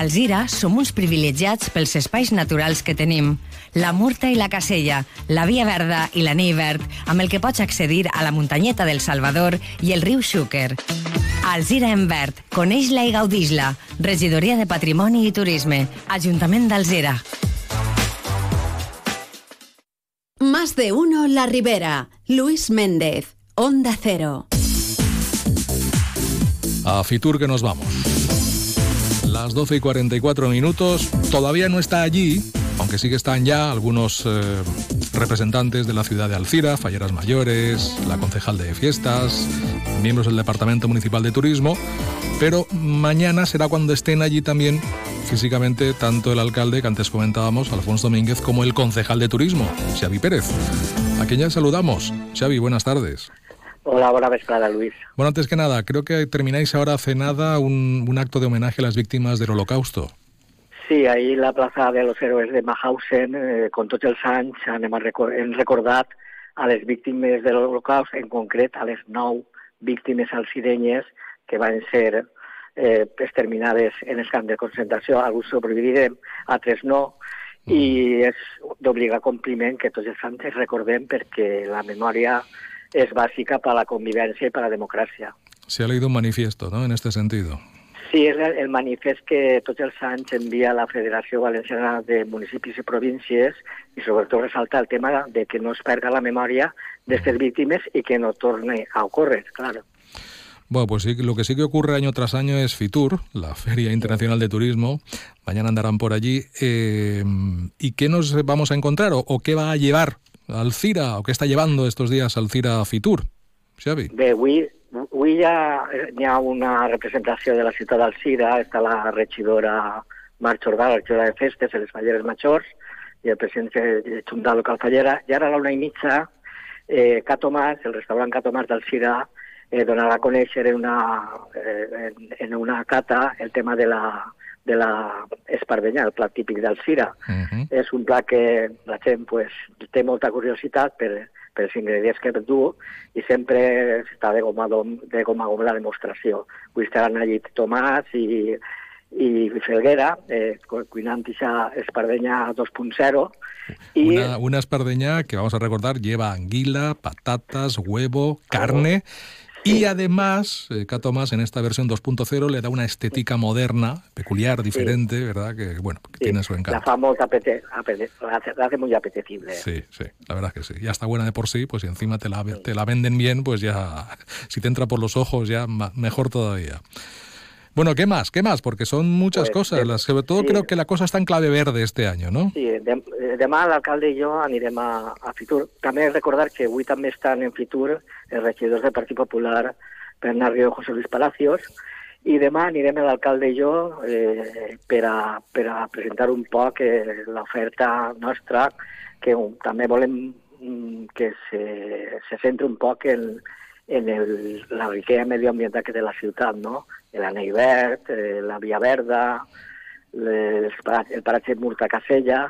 A Alzira som uns privilegiats pels espais naturals que tenim. La Murta i la Casella, la Via Verda i la Verd, amb el que pots accedir a la muntanyeta del Salvador i el riu Xúquer. Alzira en verd, coneix-la i gaudix-la. Regidoria de Patrimoni i Turisme, Ajuntament d'Alzira. Más de uno La Ribera. Luis Méndez, Onda Cero. A Fitur que nos vamos. Las 12 y 44 minutos. Todavía no está allí, aunque sí que están ya algunos eh, representantes de la ciudad de Alcira, Falleras Mayores, la concejal de fiestas, miembros del Departamento Municipal de Turismo, pero mañana será cuando estén allí también físicamente tanto el alcalde que antes comentábamos, Alfonso Domínguez, como el concejal de turismo, Xavi Pérez. A quien ya saludamos. Xavi, buenas tardes. Hola, buena vesprada, Luis. Bueno, antes que nada, creo que termináis ahora hace nada un, un acto de homenaje a las víctimas del Holocausto. Sí, ahí la plaça de los héroes de Mahausen, eh, con tots els anys, anem a recor hem recordat a les víctimes de l'Holocaust, en concret a les nou víctimes alcirenyes que van ser eh, exterminades en els camps de concentració. Alguns sobrevivirem, altres no, i és d'obligar compliment que tots els anys recordem perquè la memòria es básica para la convivencia y para la democracia. Se ha leído un manifiesto, ¿no?, en este sentido. Sí, és el manifest que tots els anys envia la Federació Valenciana de Municipis i Províncies i sobretot resalta el tema de que no es perda la memòria d'aquestes víctimes i que no torne a ocórrer, claro. Bueno, pues sí, lo que sí que ocurre año tras año es FITUR, la Feria Internacional de Turismo. Mañana andarán por allí. Eh, ¿Y qué nos vamos a encontrar o, o qué va a llevar Alcira, o què està llevant estos días Alcira Fitur? Xavi? Bé, avui, avui una representació de la ciutat d'Alcira, està la regidora Mar Jordà, la regidora de festes, les Falleres Majors, i el president de Junta Local Fallera, i a la una i mitja, eh, Catomàs, el restaurant Catomàs d'Alcira, eh, donarà a conèixer una, eh, en, en una cata el tema de la, de la espardenyà, el plat típic d'Alcira. Uh -huh. És un plat que la gent pues, té molta curiositat per, per els ingredients que du i sempre està de goma, de goma goma la demostració. Avui estaran allí Tomàs i, i Felguera, eh, cuinant esa espardenya 2.0. Y... Una, una espardenya que vamos a recordar lleva anguila, patatas, huevo, carne... Y además, eh, Cato Más en esta versión 2.0 le da una estética moderna, peculiar, diferente, sí. ¿verdad? Que bueno, que sí. tiene su encanto. La famosa apete, apete, la, hace, la hace muy apetecible. Sí, sí, la verdad que sí. Ya está buena de por sí, pues si encima te la, te la venden bien, pues ya, si te entra por los ojos, ya mejor todavía. Bueno, ¿qué más? ¿Qué más? Porque son muchas pues, cosas. Las, sobre todo sí. creo que la cosa está en clave verde este año, ¿no? Sí, de, demà l'alcalde i jo anirem a, a Fitur. També recordar que avui també estan en Fitur els regidors del Partit Popular Bernat Rio i José Luis Palacios i demà anirem l'alcalde i jo eh, per, a, per a presentar un poc eh, l'oferta nostra que um, també volem um, que se, se centri un poc en, en el, la riquesa medioambiental que té la ciutat, no? l'anell verd, eh, la via verda, les, el paratge Murta Casella,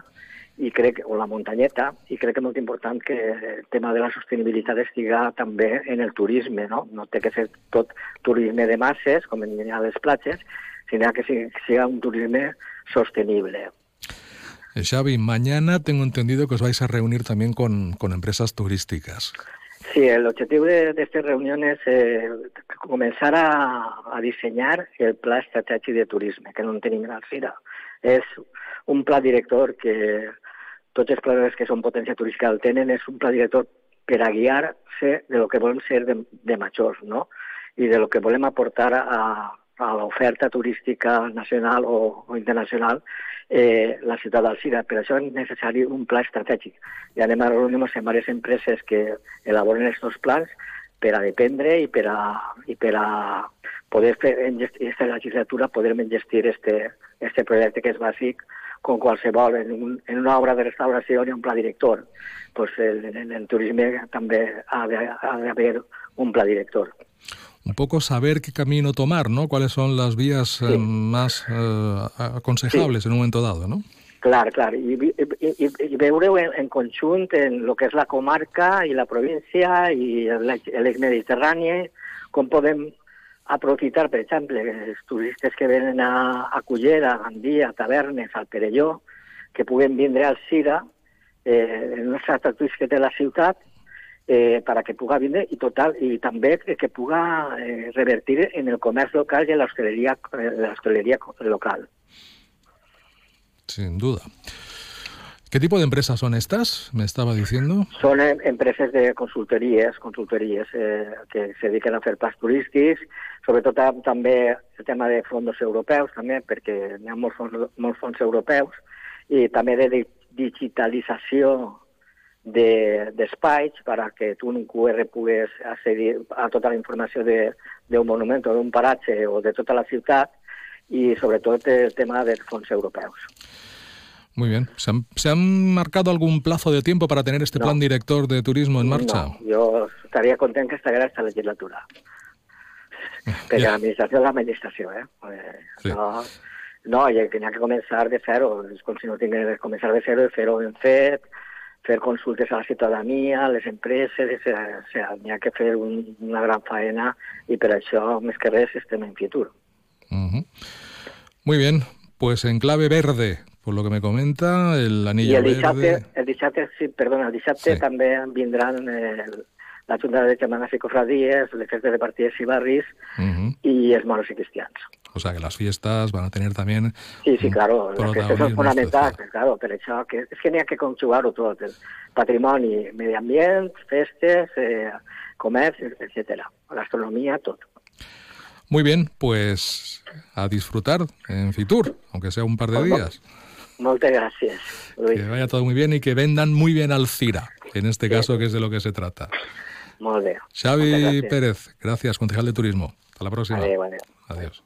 i crec, o la muntanyeta, i crec que és molt important que el tema de la sostenibilitat estiga també en el turisme, no? No té que ser tot turisme de masses, com en a les platges, sinó que sigui un turisme sostenible. Eh, Xavi, mañana tengo entendido que os vais a reunir también con, con empresas turísticas. Sí, el objetivo de, de estas reuniones es eh, comenzar a, a diseñar el plan estratègic de turisme, que no en tenim en Alcira. És un pla director que tots els plans que són potència turística el tenen, és un pla director per a guiar-se de lo que volem ser de, de majors, no? I de lo que volem aportar a, a l'oferta turística nacional o, o internacional eh, la ciutat d'Alcira. Per això és necessari un pla estratègic. I anem a reunir-nos amb diverses empreses que elaboren aquests plans per a dependre i per a, i per a poder fer en aquesta legislatura poder engestir este, este projecte que és bàsic com qualsevol. En, un, en una obra de restauració hi ha un pla director. Pues el, en el turisme també ha d'haver un pla director. Un poco saber qué camino tomar, ¿no? Cuáles son las vías sí. eh, más eh, aconsejables sí. en un momento dado, ¿no? Clar, clar, i, i, i, i veure-ho en, en conjunt en el que és la comarca i la província i l'eix mediterrani, com podem aprofitar, per exemple, els turistes que venen a, a Cullera, a Gandia, a Tavernes, al Perelló, que puguen vindre al Cira, eh, en els atractius que té la ciutat, eh, para que puga vindre i total i també que puga eh, revertir en el comerç local i en l'hostaleria eh, local. Sin duda. ¿Qué tipo de empresas son estas? Me estaba diciendo. Son em empresas de consultorías, consultorías eh, que se dediquen a fer plans turístics, sobretot també el tema de fons europeus, també, perquè hi ha molts fons, molts fons europeus, i també de digitalització d'espais de, para que tu en un QR pugues accedir a tota la informació d'un monument o d'un paratge o de tota la ciutat i sobretot el tema dels fons europeus. Muy bien. ¿Se han, ¿Se han, marcado algún plazo de tiempo para tener este no. plan director de turismo en marcha? No, yo estaría contento que estaría esta legislatura. Perquè yeah. l'administració és l'administració, eh? eh sí. No, no, i tenia que començar de zero, és com si no tingués que començar de zero, de fer-ho ben fet, fer consultes a la ciutadania, a les empreses, o sea, n'hi ha que fer un, una gran faena i per això, més que res, estem en futur. Uh -huh. Muy bien, pues en clave verde, por lo que me comenta, el anillo I el dissabte, verde... el dissabte, sí, perdona, el dissabte sí. també vindran eh, la Junta de Germanes i Cofradíes, les festes de partides i barris uh -huh. i els moros i cristians. O sea que las fiestas van a tener también... Sí, sí, claro, las fiestas son fundamentals, claro, per això que, és que n'hi ha que conjugar-ho tot, el patrimoni, medi ambient, festes, eh, comerç, etc. Gastronomia, tot. Muy bien, pues a disfrutar en Fitur, aunque sea un par de Pues, días. Muchas gracias. Luis. Que vaya todo muy bien y que vendan muy bien al CIRA, en este caso que es de lo que se trata. Molt bé. Xavi gràcies. Pérez, gracias, concejal de turismo. Hasta la próxima. Adéu, adéu. Adiós.